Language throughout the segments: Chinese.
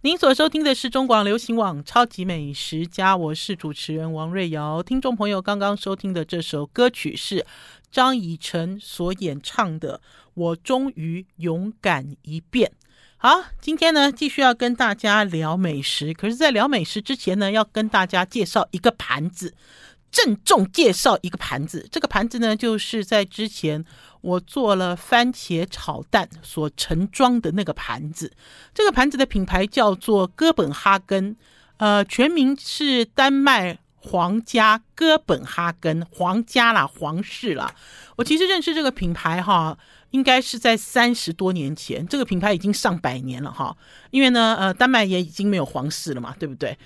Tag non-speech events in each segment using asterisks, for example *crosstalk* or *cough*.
您所收听的是中广流行网《超级美食家》，我是主持人王瑞瑶。听众朋友刚刚收听的这首歌曲是张以晨所演唱的《我终于勇敢一遍》。好，今天呢继续要跟大家聊美食，可是，在聊美食之前呢，要跟大家介绍一个盘子。郑重介绍一个盘子，这个盘子呢，就是在之前我做了番茄炒蛋所盛装的那个盘子。这个盘子的品牌叫做哥本哈根，呃，全名是丹麦皇家哥本哈根，皇家啦，皇室啦。我其实认识这个品牌哈，应该是在三十多年前，这个品牌已经上百年了哈。因为呢，呃，丹麦也已经没有皇室了嘛，对不对？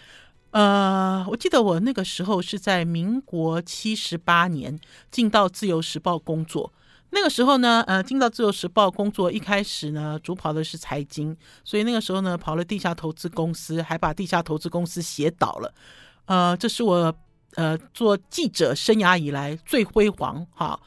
呃，我记得我那个时候是在民国七十八年进到《自由时报》工作。那个时候呢，呃，进到《自由时报》工作，一开始呢，主跑的是财经，所以那个时候呢，跑了地下投资公司，还把地下投资公司写倒了。呃，这是我呃做记者生涯以来最辉煌哈。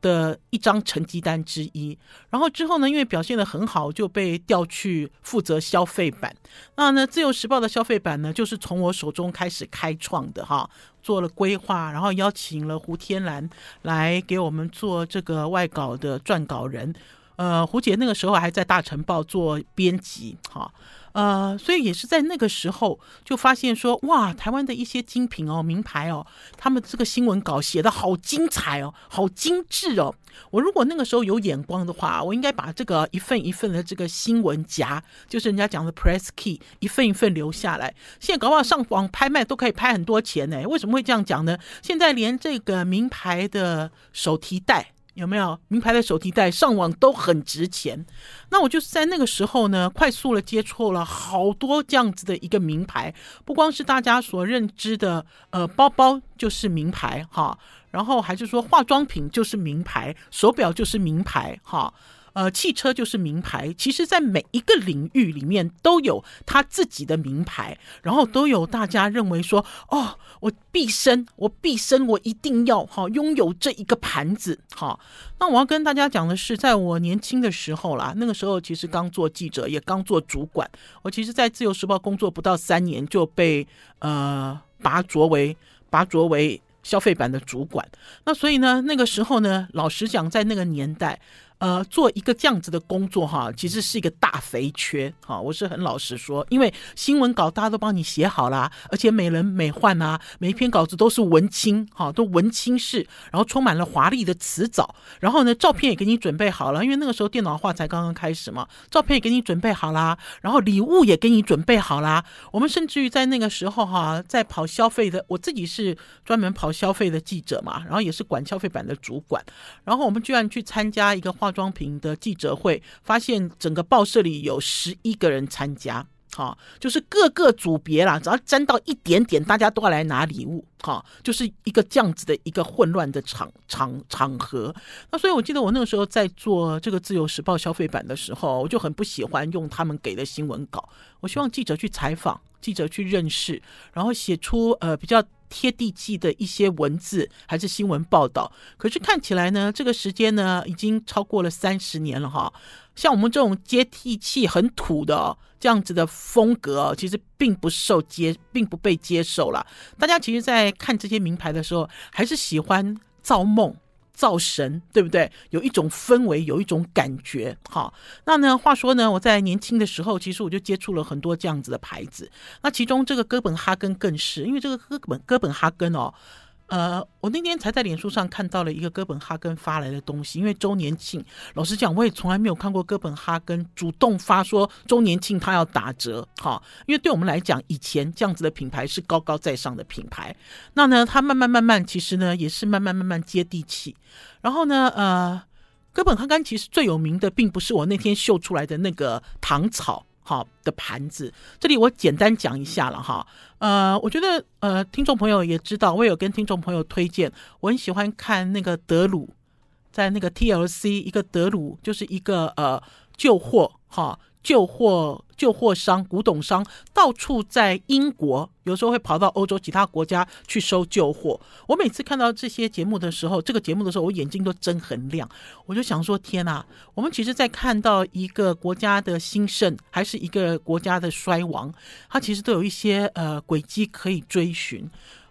的一张成绩单之一，然后之后呢，因为表现得很好，就被调去负责消费版。那呢，《自由时报》的消费版呢，就是从我手中开始开创的哈，做了规划，然后邀请了胡天兰来给我们做这个外稿的撰稿人。呃，胡姐那个时候还在《大成报》做编辑，哈。呃，所以也是在那个时候就发现说，哇，台湾的一些精品哦、名牌哦，他们这个新闻稿写得好精彩哦，好精致哦。我如果那个时候有眼光的话，我应该把这个一份一份的这个新闻夹，就是人家讲的 press key，一份一份留下来。现在搞不好上网拍卖都可以拍很多钱呢。为什么会这样讲呢？现在连这个名牌的手提袋。有没有名牌的手提袋上网都很值钱？那我就是在那个时候呢，快速的接触了好多这样子的一个名牌，不光是大家所认知的，呃，包包就是名牌哈，然后还是说化妆品就是名牌，手表就是名牌哈。呃，汽车就是名牌，其实，在每一个领域里面都有他自己的名牌，然后都有大家认为说，哦，我毕生，我毕生，我一定要哈拥有这一个盘子哈。那我要跟大家讲的是，在我年轻的时候啦，那个时候其实刚做记者，也刚做主管，我其实，在自由时报工作不到三年就被呃拔擢为拔擢为消费版的主管。那所以呢，那个时候呢，老实讲，在那个年代。呃，做一个这样子的工作哈，其实是一个大肥缺哈。我是很老实说，因为新闻稿大家都帮你写好了，而且美轮美奂啊，每一篇稿子都是文青哈，都文青式，然后充满了华丽的词藻，然后呢，照片也给你准备好了，因为那个时候电脑化才刚刚开始嘛，照片也给你准备好啦，然后礼物也给你准备好啦。我们甚至于在那个时候哈，在跑消费的，我自己是专门跑消费的记者嘛，然后也是管消费版的主管，然后我们居然去参加一个化化妆品的记者会，发现整个报社里有十一个人参加，哈，就是各个组别啦，只要沾到一点点，大家都要来拿礼物，哈，就是一个这样子的一个混乱的场场场合。那所以我记得我那个时候在做这个《自由时报》消费版的时候，我就很不喜欢用他们给的新闻稿，我希望记者去采访，记者去认识，然后写出呃比较。贴地气的一些文字还是新闻报道，可是看起来呢，这个时间呢已经超过了三十年了哈。像我们这种接地气、很土的这样子的风格，其实并不受接，并不被接受了。大家其实，在看这些名牌的时候，还是喜欢造梦。造神，对不对？有一种氛围，有一种感觉。好，那呢？话说呢，我在年轻的时候，其实我就接触了很多这样子的牌子。那其中这个哥本哈根更是，因为这个哥本哥本哈根哦。呃，我那天才在脸书上看到了一个哥本哈根发来的东西，因为周年庆，老实讲，我也从来没有看过哥本哈根主动发说周年庆他要打折，哈，因为对我们来讲，以前这样子的品牌是高高在上的品牌，那呢，它慢慢慢慢，其实呢，也是慢慢慢慢接地气，然后呢，呃，哥本哈根其实最有名的，并不是我那天秀出来的那个糖草。好的盘子，这里我简单讲一下了哈。呃，我觉得呃，听众朋友也知道，我有跟听众朋友推荐，我很喜欢看那个德鲁，在那个 TLC 一个德鲁就是一个呃旧货哈旧货、旧货商、古董商到处在英国，有时候会跑到欧洲其他国家去收旧货。我每次看到这些节目的时候，这个节目的时候，我眼睛都睁很亮。我就想说：天哪！我们其实，在看到一个国家的兴盛，还是一个国家的衰亡，它其实都有一些呃轨迹可以追寻。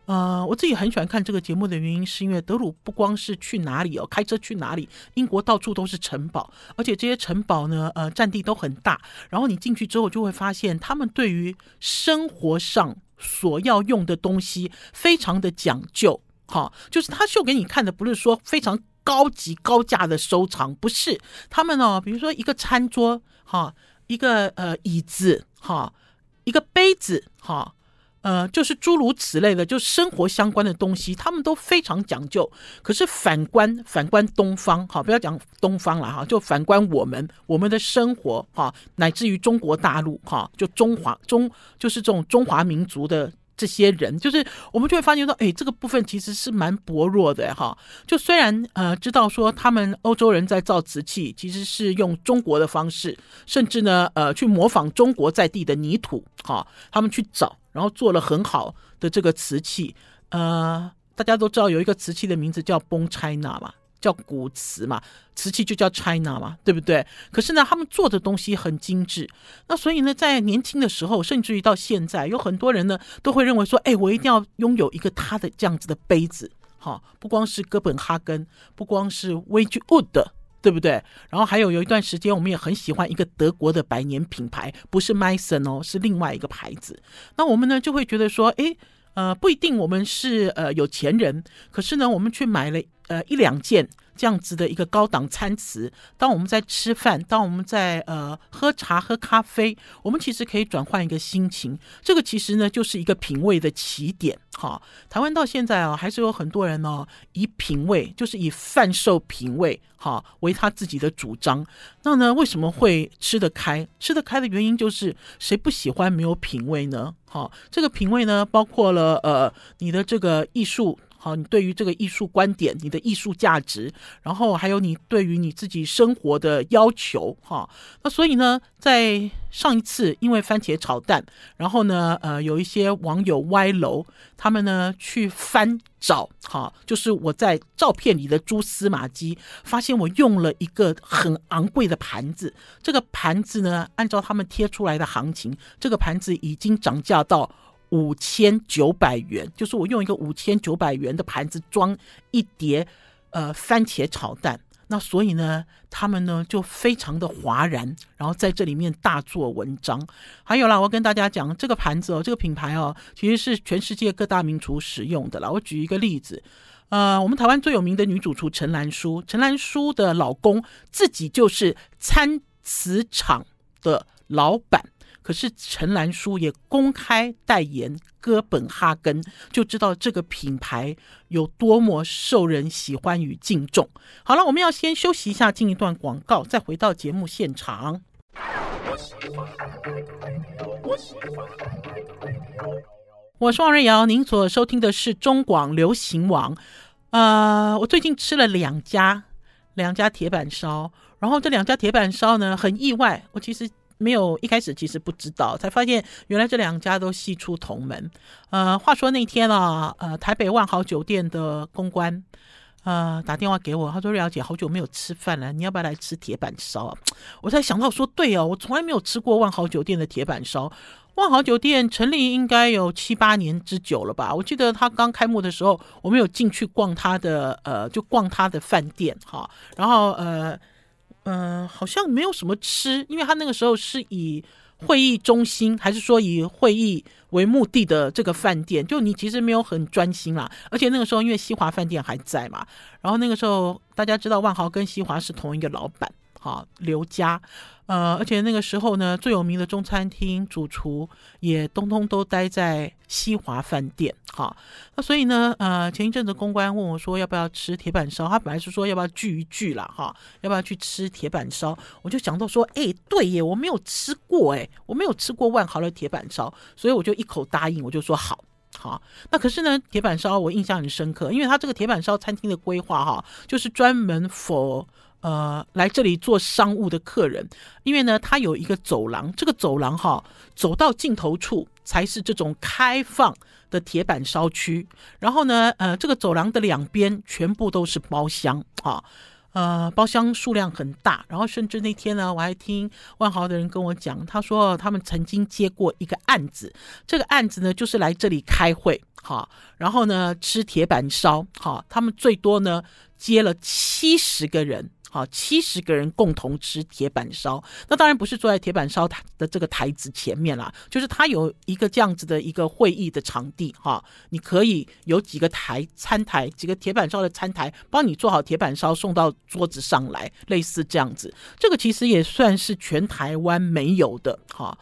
呃，我自己很喜欢看这个节目的原因，是因为德鲁不光是去哪里哦，开车去哪里，英国到处都是城堡，而且这些城堡呢，呃，占地都很大。然后你进去之后，就会发现他们对于生活上所要用的东西非常的讲究。哈，就是他秀给你看的，不是说非常高级高价的收藏，不是他们哦，比如说一个餐桌，哈，一个呃椅子，哈，一个杯子，哈。呃，就是诸如此类的，就生活相关的东西，他们都非常讲究。可是反观反观东方，哈，不要讲东方了哈，就反观我们我们的生活哈，乃至于中国大陆哈，就中华中就是这种中华民族的。这些人就是我们就会发现说，哎，这个部分其实是蛮薄弱的哈。就虽然呃知道说他们欧洲人在造瓷器，其实是用中国的方式，甚至呢呃去模仿中国在地的泥土哈，他们去找，然后做了很好的这个瓷器。呃，大家都知道有一个瓷器的名字叫 b o n China 嘛。叫古瓷嘛，瓷器就叫 China 嘛，对不对？可是呢，他们做的东西很精致。那所以呢，在年轻的时候，甚至于到现在，有很多人呢都会认为说，哎，我一定要拥有一个他的这样子的杯子。好，不光是哥本哈根，不光是 w e g w o o d 对不对？然后还有有一段时间，我们也很喜欢一个德国的百年品牌，不是 mason 哦，是另外一个牌子。那我们呢就会觉得说，诶。呃，不一定我们是呃有钱人，可是呢，我们去买了呃一两件这样子的一个高档餐词。当我们在吃饭，当我们在呃喝茶、喝咖啡，我们其实可以转换一个心情。这个其实呢，就是一个品味的起点。哈，台湾到现在啊，还是有很多人呢，以品味，就是以贩售品味，哈，为他自己的主张。那呢，为什么会吃得开？吃得开的原因就是谁不喜欢没有品味呢？好，这个品味呢，包括了呃，你的这个艺术。好，你对于这个艺术观点，你的艺术价值，然后还有你对于你自己生活的要求，哈，那所以呢，在上一次因为番茄炒蛋，然后呢，呃，有一些网友歪楼，他们呢去翻找，哈，就是我在照片里的蛛丝马迹，发现我用了一个很昂贵的盘子，这个盘子呢，按照他们贴出来的行情，这个盘子已经涨价到。五千九百元，就是我用一个五千九百元的盘子装一碟呃番茄炒蛋，那所以呢，他们呢就非常的哗然，然后在这里面大做文章。还有啦，我跟大家讲这个盘子哦，这个品牌哦，其实是全世界各大名厨使用的啦。我举一个例子，呃，我们台湾最有名的女主厨陈兰书，陈兰书的老公自己就是餐瓷厂的老板。可是陈兰书也公开代言哥本哈根，就知道这个品牌有多么受人喜欢与敬重。好了，我们要先休息一下，进一段广告，再回到节目现场。我是王瑞瑶，您所收听的是中广流行网。呃，我最近吃了两家两家铁板烧，然后这两家铁板烧呢，很意外，我其实。没有，一开始其实不知道，才发现原来这两家都系出同门。呃，话说那天啊，呃，台北万豪酒店的公关，呃，打电话给我，他说：“瑞瑶姐，好久没有吃饭了，你要不要来吃铁板烧？”我才想到说，对哦，我从来没有吃过万豪酒店的铁板烧。万豪酒店成立应该有七八年之久了吧？我记得他刚开幕的时候，我们有进去逛他的，呃，就逛他的饭店哈，然后呃。嗯、好像没有什么吃，因为他那个时候是以会议中心，还是说以会议为目的的这个饭店，就你其实没有很专心啦。而且那个时候因为西华饭店还在嘛，然后那个时候大家知道万豪跟西华是同一个老板。好，刘家，呃，而且那个时候呢，最有名的中餐厅主厨也通通都待在西华饭店。好，那所以呢，呃，前一阵子公关问我说要不要吃铁板烧，他本来是说要不要聚一聚啦，哈，要不要去吃铁板烧？我就想到说，哎，对耶，我没有吃过，哎，我没有吃过万豪的铁板烧，所以我就一口答应，我就说好，好。那可是呢，铁板烧我印象很深刻，因为他这个铁板烧餐厅的规划哈，就是专门 for。呃来这里做商务的客人，因为呢，它有一个走廊，这个走廊哈，走到尽头处才是这种开放的铁板烧区，然后呢，呃，这个走廊的两边全部都是包厢啊。呃，包厢数量很大，然后甚至那天呢，我还听万豪的人跟我讲，他说他们曾经接过一个案子，这个案子呢就是来这里开会，哈，然后呢吃铁板烧，哈，他们最多呢接了七十个人。好，七十个人共同吃铁板烧，那当然不是坐在铁板烧的这个台子前面啦，就是他有一个这样子的一个会议的场地哈，你可以有几个台餐台，几个铁板烧的餐台，帮你做好铁板烧送到桌子上来，类似这样子，这个其实也算是全台湾没有的哈。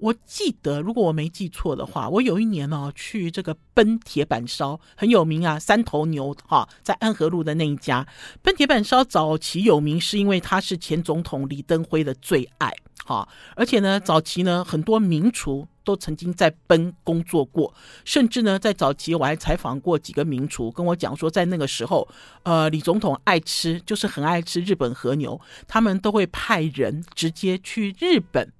我记得，如果我没记错的话，我有一年、哦、去这个奔铁板烧很有名啊，三头牛哈，在安和路的那一家奔铁板烧早期有名，是因为它是前总统李登辉的最爱哈，而且呢，早期呢很多名厨都曾经在奔工作过，甚至呢在早期我还采访过几个名厨，跟我讲说，在那个时候，呃，李总统爱吃就是很爱吃日本和牛，他们都会派人直接去日本。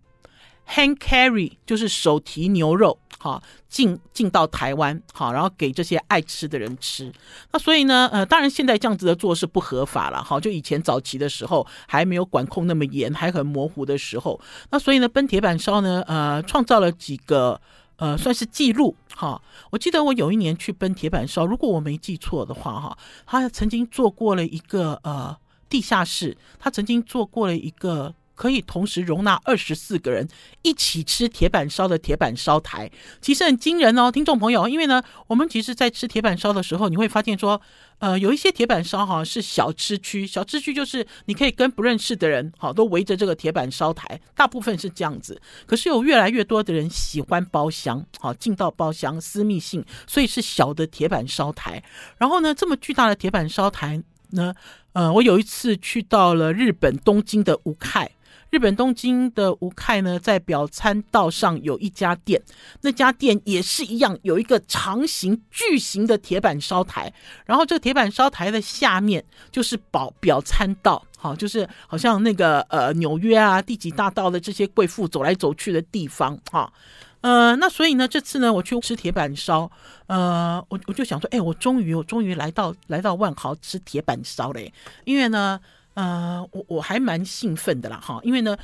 Hand carry 就是手提牛肉，好进进到台湾，好，然后给这些爱吃的人吃。那所以呢，呃，当然现在这样子的做是不合法了，哈，就以前早期的时候还没有管控那么严，还很模糊的时候。那所以呢，奔铁板烧呢，呃，创造了几个呃算是记录，哈。我记得我有一年去奔铁板烧，如果我没记错的话，哈，他曾经做过了一个呃地下室，他曾经做过了一个。可以同时容纳二十四个人一起吃铁板烧的铁板烧台，其实很惊人哦，听众朋友。因为呢，我们其实，在吃铁板烧的时候，你会发现说，呃，有一些铁板烧哈是小吃区，小吃区就是你可以跟不认识的人好都围着这个铁板烧台，大部分是这样子。可是有越来越多的人喜欢包厢，好进到包厢私密性，所以是小的铁板烧台。然后呢，这么巨大的铁板烧台呢，呃，我有一次去到了日本东京的吴凯。日本东京的吴开呢，在表参道上有一家店，那家店也是一样，有一个长形巨型的铁板烧台，然后这个铁板烧台的下面就是表表参道，好，就是好像那个呃纽约啊第几大道的这些贵妇走来走去的地方，哈，呃，那所以呢，这次呢我去吃铁板烧，呃，我我就想说，哎，我终于我终于来到来到万豪吃铁板烧嘞，因为呢。呃，我我还蛮兴奋的啦，哈，因为呢，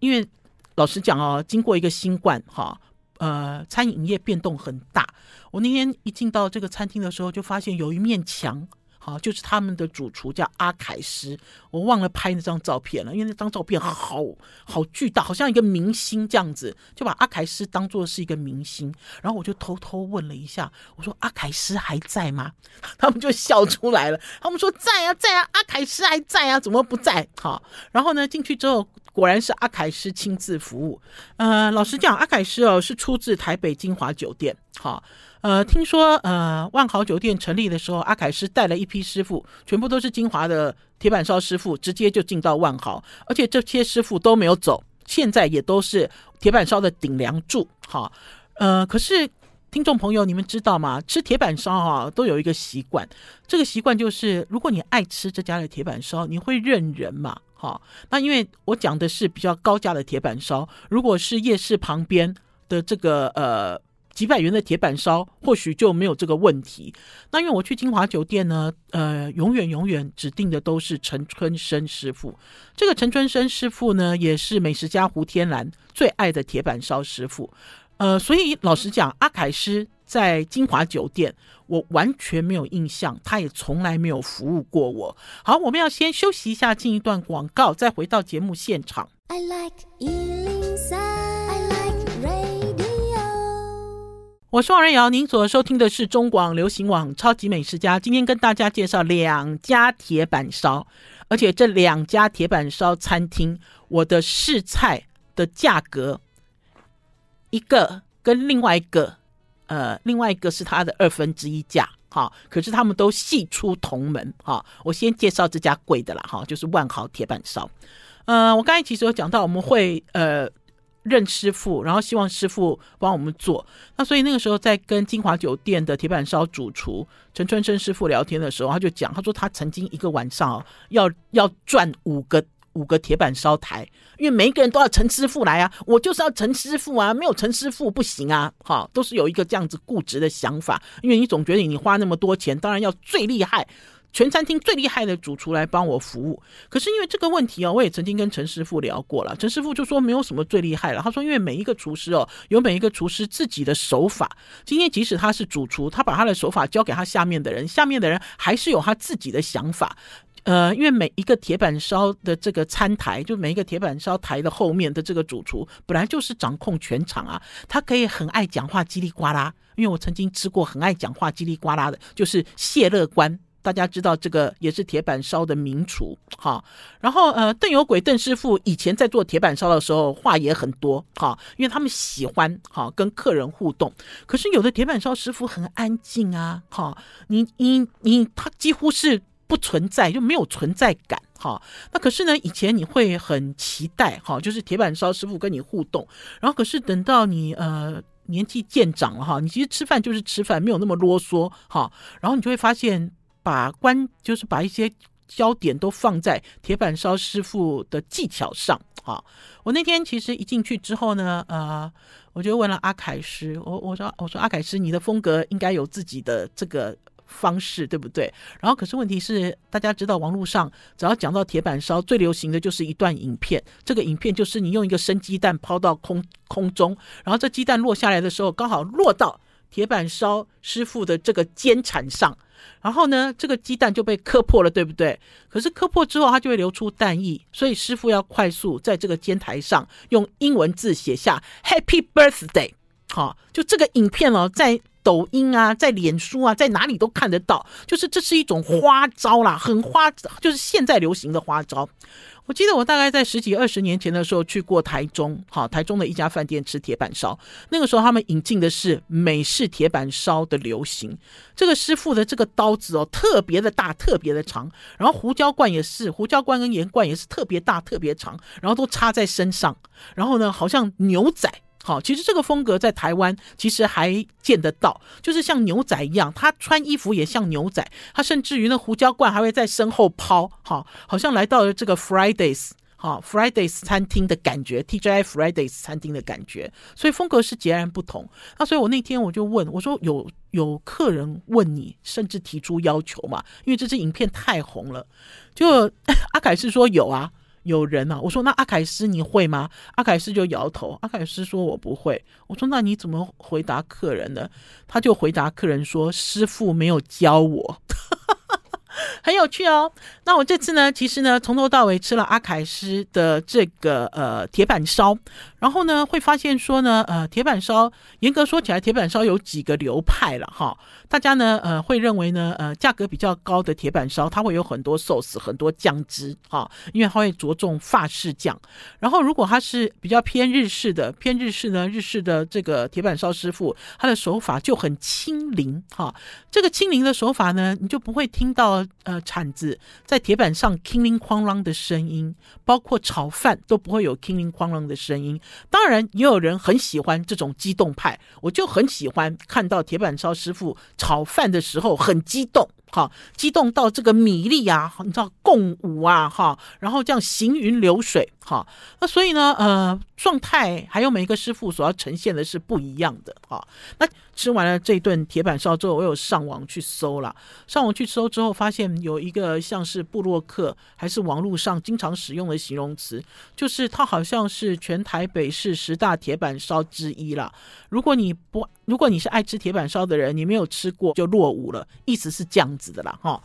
因为老实讲哦，经过一个新冠哈，呃，餐饮业变动很大。我那天一进到这个餐厅的时候，就发现有一面墙。好，就是他们的主厨叫阿凯斯，我忘了拍那张照片了，因为那张照片好好巨大，好像一个明星这样子，就把阿凯斯当做是一个明星。然后我就偷偷问了一下，我说阿凯斯还在吗？*laughs* 他们就笑出来了，他们说在啊，在啊，阿凯斯还在啊，怎么不在？好，然后呢，进去之后果然是阿凯斯亲自服务。呃，老实讲，阿凯斯哦是出自台北金华酒店，好。呃，听说呃，万豪酒店成立的时候，阿凯师带了一批师傅，全部都是金华的铁板烧师傅，直接就进到万豪，而且这些师傅都没有走，现在也都是铁板烧的顶梁柱。哈，呃，可是听众朋友，你们知道吗？吃铁板烧哈，都有一个习惯，这个习惯就是，如果你爱吃这家的铁板烧，你会认人嘛？哈，那因为我讲的是比较高价的铁板烧，如果是夜市旁边的这个呃。几百元的铁板烧或许就没有这个问题。那因为我去金华酒店呢，呃，永远永远指定的都是陈春生师傅。这个陈春生师傅呢，也是美食家胡天兰最爱的铁板烧师傅。呃，所以老实讲，阿凯师在金华酒店，我完全没有印象，他也从来没有服务过我。好，我们要先休息一下，进一段广告，再回到节目现场。I like 我是王仁瑶，您所收听的是中广流行网《超级美食家》。今天跟大家介绍两家铁板烧，而且这两家铁板烧餐厅，我的试菜的价格，一个跟另外一个，呃，另外一个是它的二分之一价，哈。可是他们都系出同门，哈。我先介绍这家贵的啦，哈，就是万豪铁板烧。呃，我刚才其实有讲到，我们会呃。认师傅，然后希望师傅帮我们做。那所以那个时候在跟金华酒店的铁板烧主厨陈春生师傅聊天的时候，他就讲，他说他曾经一个晚上哦要要转五个五个铁板烧台，因为每一个人都要陈师傅来啊，我就是要陈师傅啊，没有陈师傅不行啊，哈，都是有一个这样子固执的想法，因为你总觉得你花那么多钱，当然要最厉害。全餐厅最厉害的主厨来帮我服务，可是因为这个问题哦，我也曾经跟陈师傅聊过了。陈师傅就说没有什么最厉害了，他说因为每一个厨师哦，有每一个厨师自己的手法。今天即使他是主厨，他把他的手法交给他下面的人，下面的人还是有他自己的想法。呃，因为每一个铁板烧的这个餐台，就每一个铁板烧台的后面的这个主厨，本来就是掌控全场啊，他可以很爱讲话叽里呱啦。因为我曾经吃过很爱讲话叽里呱啦的，就是谢乐观。大家知道这个也是铁板烧的名厨，哈。然后呃，邓有鬼邓师傅以前在做铁板烧的时候话也很多，哈，因为他们喜欢哈跟客人互动。可是有的铁板烧师傅很安静啊，哈，你你你他几乎是不存在，就没有存在感，哈。那可是呢，以前你会很期待，哈，就是铁板烧师傅跟你互动。然后可是等到你呃年纪渐长了哈，你其实吃饭就是吃饭，没有那么啰嗦，哈。然后你就会发现。把关就是把一些焦点都放在铁板烧师傅的技巧上啊！我那天其实一进去之后呢，呃，我就问了阿凯师，我我说我说阿凯师，你的风格应该有自己的这个方式，对不对？然后可是问题是，大家知道网络上只要讲到铁板烧，最流行的就是一段影片，这个影片就是你用一个生鸡蛋抛到空空中，然后这鸡蛋落下来的时候，刚好落到铁板烧师傅的这个煎铲上。然后呢，这个鸡蛋就被磕破了，对不对？可是磕破之后，它就会流出蛋液，所以师傅要快速在这个煎台上用英文字写下 “Happy Birthday”。好，就这个影片哦，在抖音啊，在脸书啊，在哪里都看得到。就是这是一种花招啦，很花，就是现在流行的花招。我记得我大概在十几二十年前的时候去过台中，好，台中的一家饭店吃铁板烧。那个时候他们引进的是美式铁板烧的流行。这个师傅的这个刀子哦，特别的大，特别的长。然后胡椒罐也是，胡椒罐跟盐罐也是特别大，特别长。然后都插在身上。然后呢，好像牛仔。好，其实这个风格在台湾其实还见得到，就是像牛仔一样，他穿衣服也像牛仔，他甚至于那胡椒罐还会在身后抛，好，好像来到了这个 Fridays，好 Fridays 餐厅的感觉，TJI Fridays 餐厅的感觉，所以风格是截然不同。那所以我那天我就问我说有有客人问你，甚至提出要求嘛？因为这支影片太红了，就 *laughs* 阿凯是说有啊。有人啊，我说那阿凯斯你会吗？阿凯斯就摇头。阿凯斯说我不会。我说那你怎么回答客人呢？他就回答客人说师傅没有教我。很有趣哦。那我这次呢，其实呢，从头到尾吃了阿凯斯的这个呃铁板烧，然后呢，会发现说呢，呃，铁板烧严格说起来，铁板烧有几个流派了哈。大家呢，呃，会认为呢，呃，价格比较高的铁板烧，它会有很多 sauce，很多酱汁哈，因为它会着重法式酱。然后如果它是比较偏日式的，偏日式呢，日式的这个铁板烧师傅，他的手法就很轻灵哈。这个轻灵的手法呢，你就不会听到。呃，铲子在铁板上叮铃哐啷的声音，包括炒饭都不会有叮铃哐啷的声音。当然，也有人很喜欢这种激动派，我就很喜欢看到铁板烧师傅炒饭的时候很激动。好，激动到这个米粒啊，你知道共舞啊，哈，然后这样行云流水，哈，那所以呢，呃，状态还有每一个师傅所要呈现的是不一样的，哈。那吃完了这顿铁板烧之后，我有上网去搜了，上网去搜之后，发现有一个像是布洛克还是网络上经常使用的形容词，就是它好像是全台北市十大铁板烧之一了。如果你不如果你是爱吃铁板烧的人，你没有吃过就落伍了，意思是这样子的啦，哈，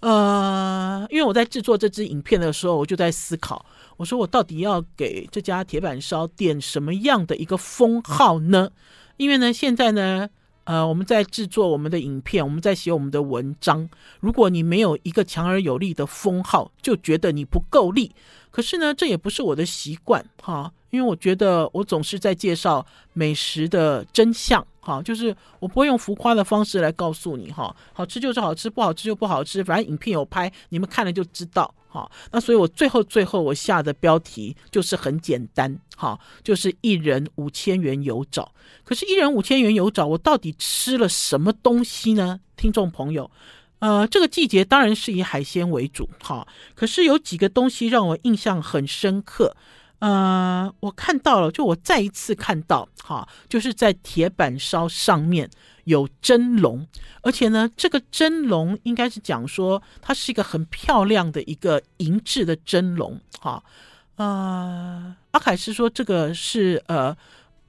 呃，因为我在制作这支影片的时候，我就在思考，我说我到底要给这家铁板烧店什么样的一个封号呢？因为呢，现在呢，呃，我们在制作我们的影片，我们在写我们的文章，如果你没有一个强而有力的封号，就觉得你不够力。可是呢，这也不是我的习惯，哈。因为我觉得我总是在介绍美食的真相，哈，就是我不会用浮夸的方式来告诉你，哈，好吃就是好吃，不好吃就不好吃，反正影片有拍，你们看了就知道，哈，那所以我最后最后我下的标题就是很简单，哈，就是一人五千元有找。可是，一人五千元有找，我到底吃了什么东西呢？听众朋友，呃，这个季节当然是以海鲜为主，哈。可是有几个东西让我印象很深刻。呃，我看到了，就我再一次看到，哈，就是在铁板烧上面有蒸笼，而且呢，这个蒸笼应该是讲说它是一个很漂亮的一个银质的蒸笼，哈，呃，阿凯是说这个是呃。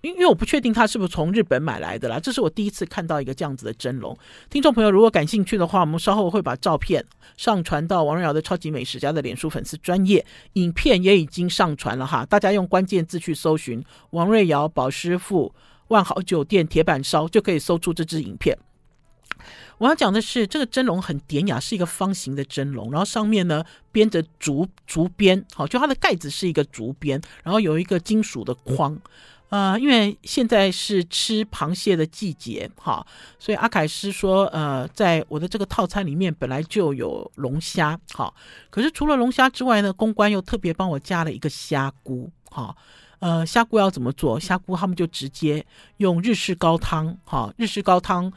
因为我不确定他是不是从日本买来的啦，这是我第一次看到一个这样子的蒸笼。听众朋友如果感兴趣的话，我们稍后会把照片上传到王瑞瑶的超级美食家的脸书粉丝专页，影片也已经上传了哈，大家用关键字去搜寻王瑞瑶、宝师傅、万豪酒店铁板烧，就可以搜出这支影片。我要讲的是这个蒸笼很典雅，是一个方形的蒸笼，然后上面呢编着竹竹编，好，就它的盖子是一个竹编，然后有一个金属的框。呃，因为现在是吃螃蟹的季节，哈，所以阿凯师说，呃，在我的这个套餐里面本来就有龙虾，哈，可是除了龙虾之外呢，公关又特别帮我加了一个虾菇，哈，呃，虾菇要怎么做？虾菇他们就直接用日式高汤，哈，日式高汤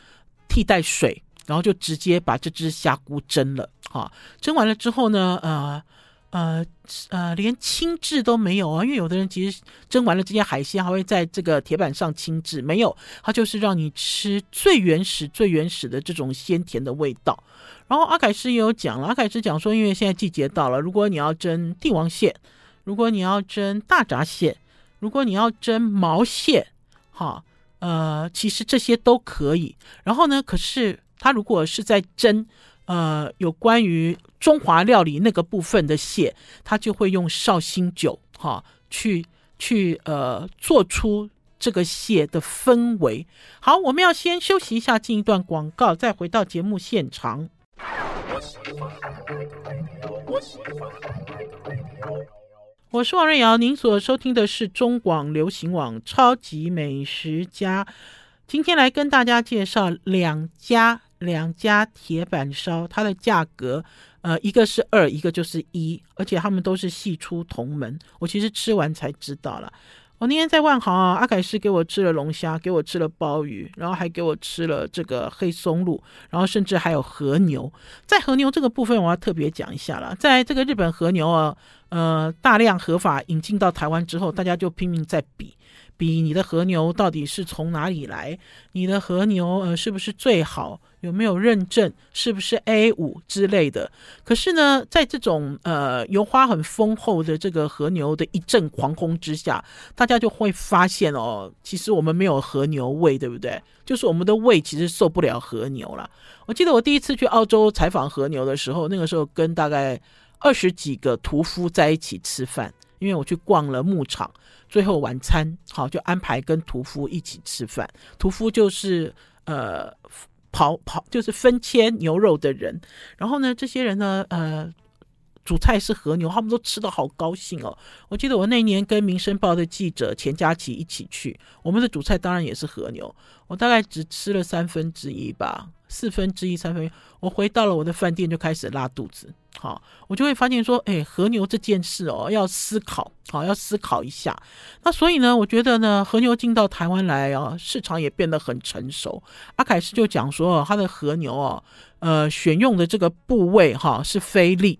替代水，然后就直接把这只虾菇蒸了，哈，蒸完了之后呢，呃。呃呃，连清制都没有啊！因为有的人其实蒸完了这些海鲜，还会在这个铁板上清制，没有，它就是让你吃最原始、最原始的这种鲜甜的味道。然后阿凯师也有讲了，阿凯师讲说，因为现在季节到了，如果你要蒸帝王蟹，如果你要蒸大闸蟹，如果你要蒸毛蟹，哈，呃，其实这些都可以。然后呢，可是他如果是在蒸。呃，有关于中华料理那个部分的蟹，他就会用绍兴酒哈，去去呃做出这个蟹的氛围。好，我们要先休息一下，进一段广告，再回到节目现场。我是王瑞瑶，您所收听的是中广流行网超级美食家，今天来跟大家介绍两家。两家铁板烧，它的价格，呃，一个是二，一个就是一，而且他们都是系出同门。我其实吃完才知道了。我那天在万豪啊，阿凯师给我吃了龙虾，给我吃了鲍鱼，然后还给我吃了这个黑松露，然后甚至还有和牛。在和牛这个部分，我要特别讲一下了。在这个日本和牛啊，呃，大量合法引进到台湾之后，大家就拼命在比。比你的和牛到底是从哪里来？你的和牛呃是不是最好？有没有认证？是不是 A 五之类的？可是呢，在这种呃油花很丰厚的这个和牛的一阵狂轰之下，大家就会发现哦，其实我们没有和牛胃，对不对？就是我们的胃其实受不了和牛了。我记得我第一次去澳洲采访和牛的时候，那个时候跟大概二十几个屠夫在一起吃饭，因为我去逛了牧场。最后晚餐好，就安排跟屠夫一起吃饭。屠夫就是呃跑跑就是分切牛肉的人。然后呢，这些人呢，呃，主菜是和牛，他们都吃的好高兴哦。我记得我那年跟《民生报》的记者钱佳琪一起去，我们的主菜当然也是和牛。我大概只吃了三分之一吧。四分之一、三分，我回到了我的饭店就开始拉肚子。好，我就会发现说，哎，和牛这件事哦，要思考，好，要思考一下。那所以呢，我觉得呢，和牛进到台湾来啊，市场也变得很成熟。阿凯斯就讲说，他的和牛哦，呃，选用的这个部位哈是菲力，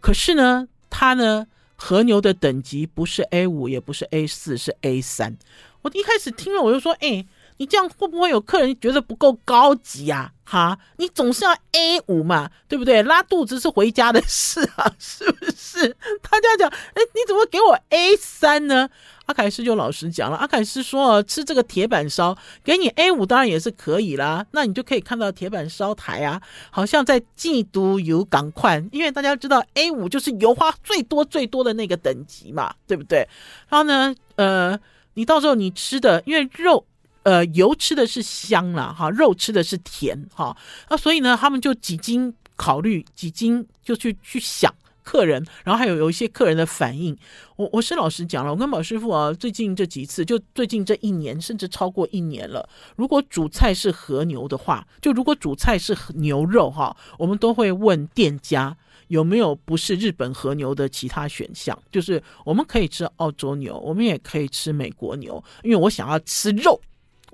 可是呢，他呢和牛的等级不是 A 五，也不是 A 四，是 A 三。我一开始听了，我就说，哎。你这样会不会有客人觉得不够高级呀？哈，你总是要 A 五嘛，对不对？拉肚子是回家的事啊，是不是？*laughs* 他这样讲，哎，你怎么给我 A 三呢？阿凯师就老实讲了，阿凯师说，吃这个铁板烧，给你 A 五当然也是可以啦。那你就可以看到铁板烧台啊，好像在嫉妒油港宽，因为大家知道 A 五就是油花最多最多的那个等级嘛，对不对？然后呢，呃，你到时候你吃的，因为肉。呃，油吃的是香了哈，肉吃的是甜哈，那所以呢，他们就几经考虑，几经就去去想客人，然后还有有一些客人的反应，我我是老实讲了，我跟宝师傅啊，最近这几次，就最近这一年，甚至超过一年了，如果主菜是和牛的话，就如果主菜是牛肉哈，我们都会问店家有没有不是日本和牛的其他选项，就是我们可以吃澳洲牛，我们也可以吃美国牛，因为我想要吃肉，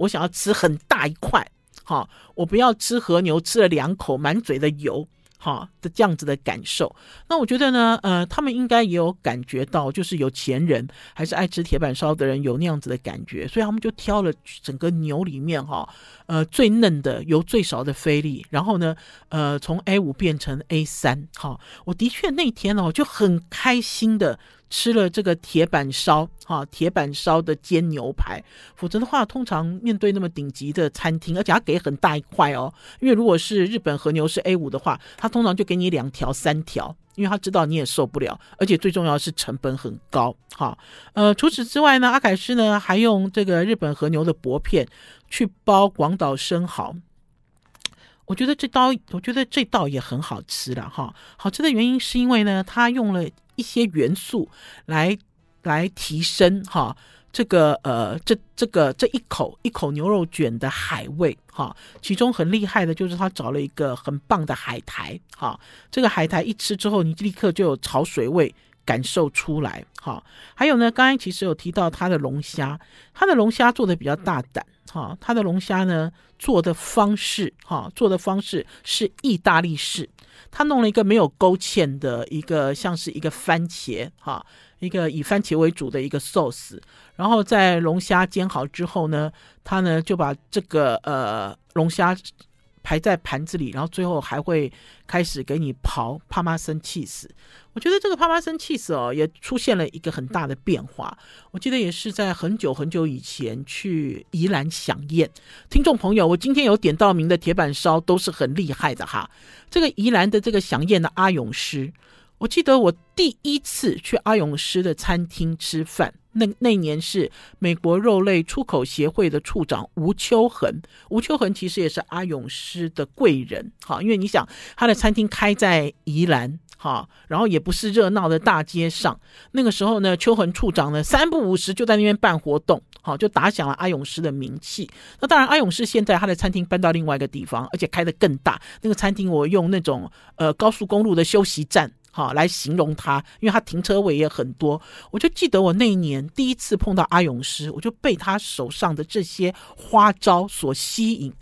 我想要吃很大一块，哈，我不要吃和牛，吃了两口满嘴的油。好的，这样子的感受，那我觉得呢，呃，他们应该也有感觉到，就是有钱人还是爱吃铁板烧的人有那样子的感觉，所以他们就挑了整个牛里面哈，呃，最嫩的、油最少的菲力，然后呢，呃，从 A 五变成 A 三，哈，我的确那天哦就很开心的。吃了这个铁板烧，哈，铁板烧的煎牛排，否则的话，通常面对那么顶级的餐厅，而且他给很大一块哦，因为如果是日本和牛是 A 五的话，他通常就给你两条、三条，因为他知道你也受不了，而且最重要是成本很高，哈，呃，除此之外呢，阿凯师呢还用这个日本和牛的薄片去包广岛生蚝，我觉得这道，我觉得这道也很好吃了，哈，好吃的原因是因为呢，他用了。一些元素来来提升哈，这个呃，这这个这一口一口牛肉卷的海味哈，其中很厉害的就是他找了一个很棒的海苔哈，这个海苔一吃之后，你立刻就有潮水味感受出来哈。还有呢，刚才其实有提到他的龙虾，他的龙虾做的比较大胆哈，他的龙虾呢做的方式哈，做的方式是意大利式。他弄了一个没有勾芡的一个，像是一个番茄哈，一个以番茄为主的一个 sauce，然后在龙虾煎好之后呢，他呢就把这个呃龙虾。排在盘子里，然后最后还会开始给你刨帕玛森起司。我觉得这个帕玛森起司哦，也出现了一个很大的变化。我记得也是在很久很久以前去宜兰享宴，听众朋友，我今天有点到名的铁板烧都是很厉害的哈。这个宜兰的这个享宴的阿勇师，我记得我第一次去阿勇师的餐厅吃饭。那那年是美国肉类出口协会的处长吴秋恒，吴秋恒其实也是阿勇师的贵人，哈，因为你想他的餐厅开在宜兰，哈，然后也不是热闹的大街上，那个时候呢，秋恒处长呢三不五时就在那边办活动，好，就打响了阿勇师的名气。那当然，阿勇师现在他的餐厅搬到另外一个地方，而且开得更大，那个餐厅我用那种呃高速公路的休息站。好，来形容他，因为他停车位也很多。我就记得我那一年第一次碰到阿勇师，我就被他手上的这些花招所吸引。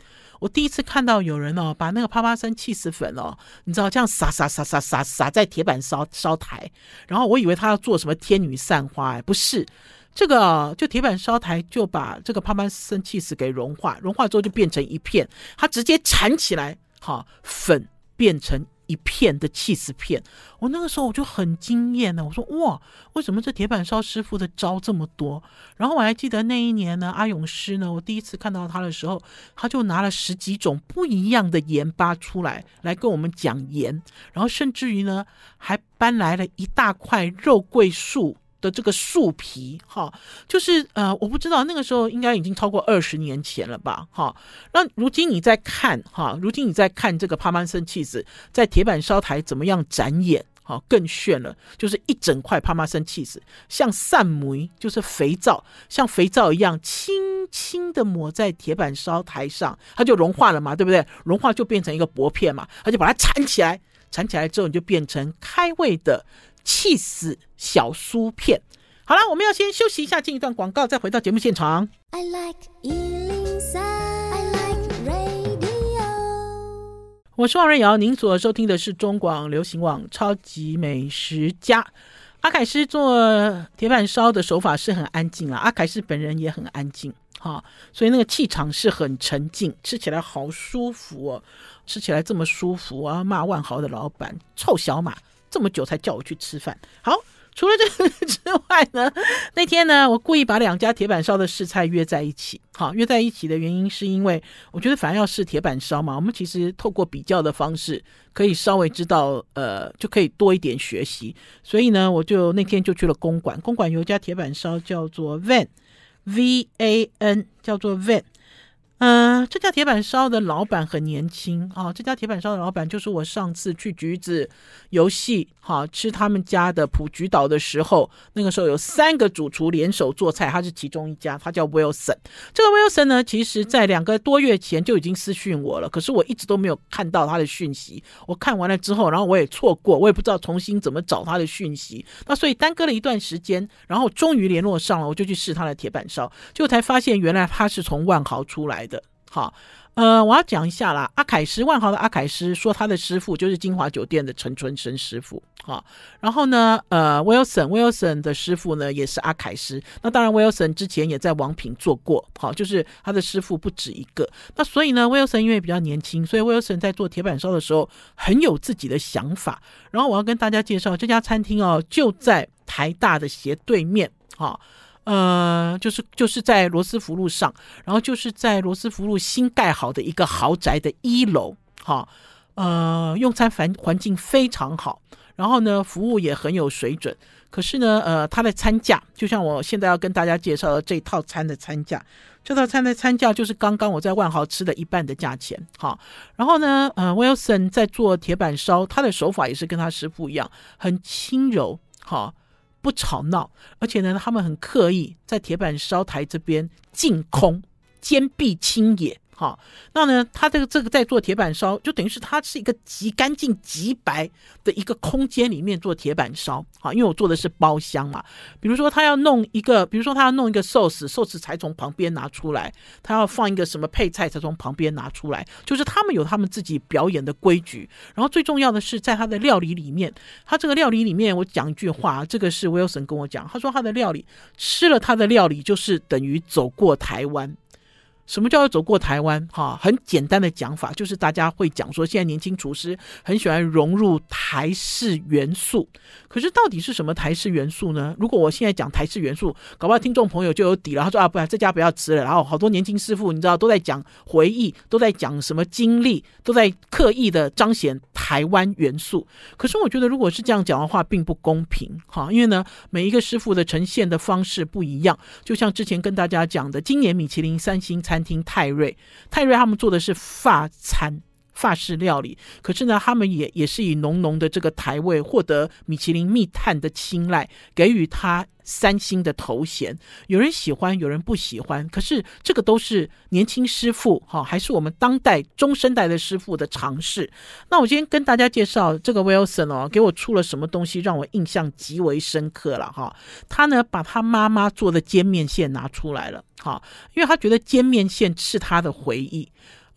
我第一次看到有人哦，把那个啪啪森气死粉哦，你知道这样撒撒撒撒撒撒在铁板烧烧台，然后我以为他要做什么天女散花，哎，不是，这个就铁板烧台就把这个啪啪森气死给融化，融化之后就变成一片，他直接缠起来，好，粉变成。一片的气死片，我那个时候我就很惊艳呢。我说哇，为什么这铁板烧师傅的招这么多？然后我还记得那一年呢，阿勇师呢，我第一次看到他的时候，他就拿了十几种不一样的盐巴出来，来跟我们讲盐，然后甚至于呢，还搬来了一大块肉桂树。的这个树皮，哈，就是呃，我不知道那个时候应该已经超过二十年前了吧，哈。那如今你在看，哈，如今你在看这个帕玛森起司在铁板烧台怎么样展演，哈，更炫了，就是一整块帕玛森起司，像散梅，就是肥皂，像肥皂一样轻轻的抹在铁板烧台上，它就融化了嘛，对不对？融化就变成一个薄片嘛，它就把它缠起来，缠起来之后你就变成开胃的。起司小酥片，好了，我们要先休息一下，进一段广告，再回到节目现场。I like 103, I like radio。我是王瑞瑶，您所收听的是中广流行网《超级美食家》。阿凯师做铁板烧的手法是很安静啊，阿凯师本人也很安静，哈，所以那个气场是很沉静，吃起来好舒服哦，吃起来这么舒服啊！骂万豪的老板臭小马。这么久才叫我去吃饭。好，除了这个 *laughs* 之外呢，那天呢，我故意把两家铁板烧的试菜约在一起。好，约在一起的原因是因为我觉得反正要试铁板烧嘛，我们其实透过比较的方式，可以稍微知道，呃，就可以多一点学习。所以呢，我就那天就去了公馆。公馆有一家铁板烧叫做 Van，V A N，叫做 Van。嗯、这家铁板烧的老板很年轻啊。这家铁板烧的老板就是我上次去橘子游戏哈、啊、吃他们家的普橘岛的时候，那个时候有三个主厨联手做菜，他是其中一家，他叫 Wilson。这个 Wilson 呢，其实在两个多月前就已经私讯我了，可是我一直都没有看到他的讯息。我看完了之后，然后我也错过，我也不知道重新怎么找他的讯息。那所以耽搁了一段时间，然后终于联络上了，我就去试他的铁板烧，结果才发现原来他是从万豪出来的。好，呃，我要讲一下啦。阿凯师，万豪的阿凯师说，他的师傅就是金华酒店的陈春生师傅。好，然后呢，呃，Wilson，Wilson 的师傅呢也是阿凯师。那当然，Wilson 之前也在王品做过。好，就是他的师傅不止一个。那所以呢，Wilson 因为比较年轻，所以 Wilson 在做铁板烧的时候很有自己的想法。然后我要跟大家介绍这家餐厅哦，就在台大的斜对面。好。呃，就是就是在罗斯福路上，然后就是在罗斯福路新盖好的一个豪宅的一楼，哈，呃，用餐环环境非常好，然后呢，服务也很有水准。可是呢，呃，它的餐价就像我现在要跟大家介绍的这套餐的餐价，这套餐的餐价就是刚刚我在万豪吃的一半的价钱，哈。然后呢，呃，Wilson 在做铁板烧，他的手法也是跟他师傅一样，很轻柔，哈。不吵闹，而且呢，他们很刻意在铁板烧台这边净空，坚壁清野。好，那呢，他这个这个在做铁板烧，就等于是它是一个极干净、极白的一个空间里面做铁板烧。好，因为我做的是包厢嘛，比如说他要弄一个，比如说他要弄一个寿司，寿司才从旁边拿出来，他要放一个什么配菜才从旁边拿出来，就是他们有他们自己表演的规矩。然后最重要的是，在他的料理里面，他这个料理里面，我讲一句话，这个是 Wilson 跟我讲，他说他的料理吃了他的料理，就是等于走过台湾。什么叫做走过台湾？哈，很简单的讲法，就是大家会讲说，现在年轻厨师很喜欢融入台式元素。可是到底是什么台式元素呢？如果我现在讲台式元素，搞不好听众朋友就有底了。他说啊，不然这家不要吃了。然后好多年轻师傅，你知道都在讲回忆，都在讲什么经历，都在刻意的彰显台湾元素。可是我觉得，如果是这样讲的话，并不公平。哈，因为呢，每一个师傅的呈现的方式不一样。就像之前跟大家讲的，今年米其林三星餐。厅泰瑞，泰瑞他们做的是法餐、法式料理，可是呢，他们也也是以浓浓的这个台味获得米其林密探的青睐，给予他三星的头衔。有人喜欢，有人不喜欢，可是这个都是年轻师傅哈，还是我们当代中生代的师傅的尝试。那我今天跟大家介绍这个 Wilson 哦，给我出了什么东西让我印象极为深刻了哈。他呢，把他妈妈做的煎面线拿出来了。好，因为他觉得煎面线是他的回忆，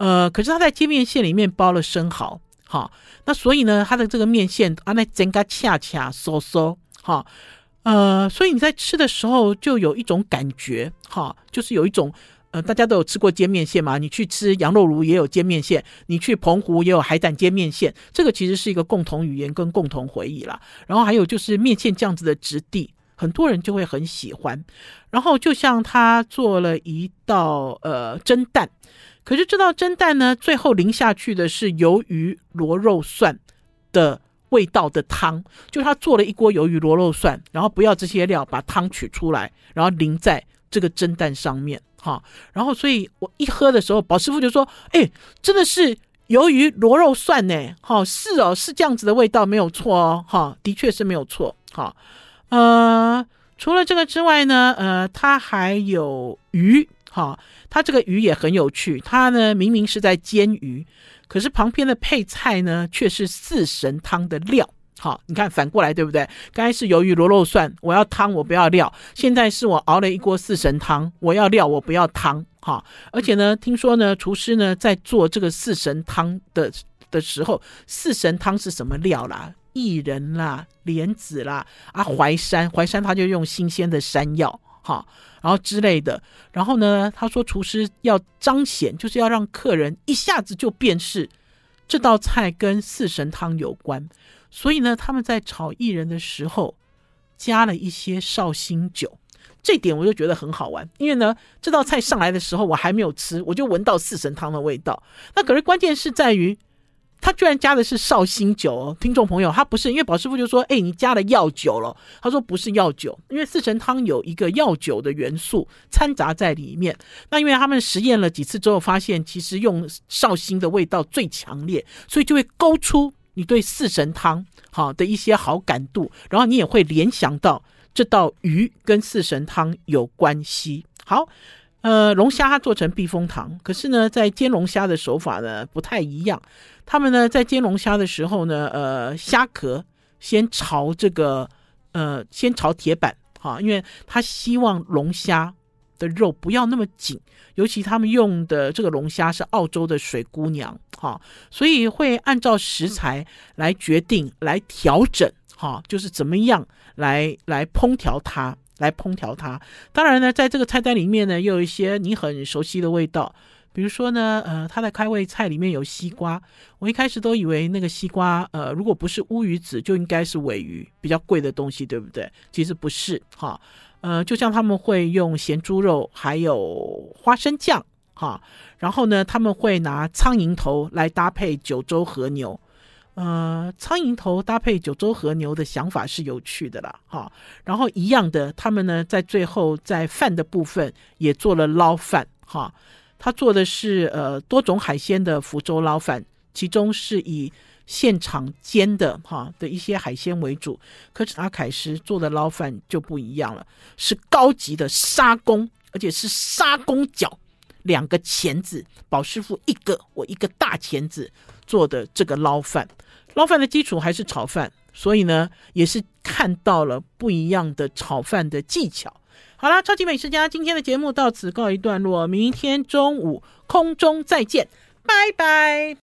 呃，可是他在煎面线里面包了生蚝，好，那所以呢，他的这个面线啊，那整个恰恰收收，好，呃，所以你在吃的时候就有一种感觉，哈，就是有一种，呃，大家都有吃过煎面线嘛，你去吃羊肉炉也有煎面线，你去澎湖也有海胆煎面线，这个其实是一个共同语言跟共同回忆啦。然后还有就是面线这样子的质地。很多人就会很喜欢，然后就像他做了一道呃蒸蛋，可是这道蒸蛋呢，最后淋下去的是鱿鱼螺肉蒜的味道的汤，就他做了一锅鱿鱼螺肉蒜，然后不要这些料，把汤取出来，然后淋在这个蒸蛋上面，哈，然后所以我一喝的时候，宝师傅就说：“哎，真的是鱿鱼螺肉蒜呢，哈，是哦，是这样子的味道，没有错哦，哈，的确是没有错，哈。”呃，除了这个之外呢，呃，它还有鱼，哈，它这个鱼也很有趣。它呢明明是在煎鱼，可是旁边的配菜呢却是四神汤的料，好，你看反过来对不对？刚才是鱿鱼螺肉蒜，我要汤我不要料，现在是我熬了一锅四神汤，我要料我不要汤，哈。而且呢，听说呢，厨师呢在做这个四神汤的的时候，四神汤是什么料啦？薏仁啦、莲子啦、啊淮山，淮山他就用新鲜的山药，哈，然后之类的。然后呢，他说厨师要彰显，就是要让客人一下子就辨识这道菜跟四神汤有关。所以呢，他们在炒薏仁的时候加了一些绍兴酒，这点我就觉得很好玩。因为呢，这道菜上来的时候我还没有吃，我就闻到四神汤的味道。那可是关键是在于。他居然加的是绍兴酒哦，听众朋友，他不是因为宝师傅就说，哎，你加了药酒了。他说不是药酒，因为四神汤有一个药酒的元素掺杂在里面。那因为他们实验了几次之后，发现其实用绍兴的味道最强烈，所以就会勾出你对四神汤好的一些好感度，然后你也会联想到这道鱼跟四神汤有关系。好。呃，龙虾它做成避风塘，可是呢，在煎龙虾的手法呢不太一样。他们呢在煎龙虾的时候呢，呃，虾壳先朝这个呃，先朝铁板哈，因为他希望龙虾的肉不要那么紧，尤其他们用的这个龙虾是澳洲的水姑娘哈，所以会按照食材来决定来调整哈，就是怎么样来来烹调它。来烹调它，当然呢，在这个菜单里面呢，又有一些你很熟悉的味道，比如说呢，呃，它的开胃菜里面有西瓜，我一开始都以为那个西瓜，呃，如果不是乌鱼子，就应该是尾鱼，比较贵的东西，对不对？其实不是，哈，呃，就像他们会用咸猪肉，还有花生酱，哈，然后呢，他们会拿苍蝇头来搭配九州和牛。呃，苍蝇头搭配九州和牛的想法是有趣的啦，哈。然后一样的，他们呢在最后在饭的部分也做了捞饭，哈。他做的是呃多种海鲜的福州捞饭，其中是以现场煎的哈的一些海鲜为主。可是阿凯师做的捞饭就不一样了，是高级的沙公，而且是沙公脚，两个钳子，宝师傅一个，我一个大钳子。做的这个捞饭，捞饭的基础还是炒饭，所以呢，也是看到了不一样的炒饭的技巧。好啦，超级美食家今天的节目到此告一段落，明天中午空中再见，拜拜。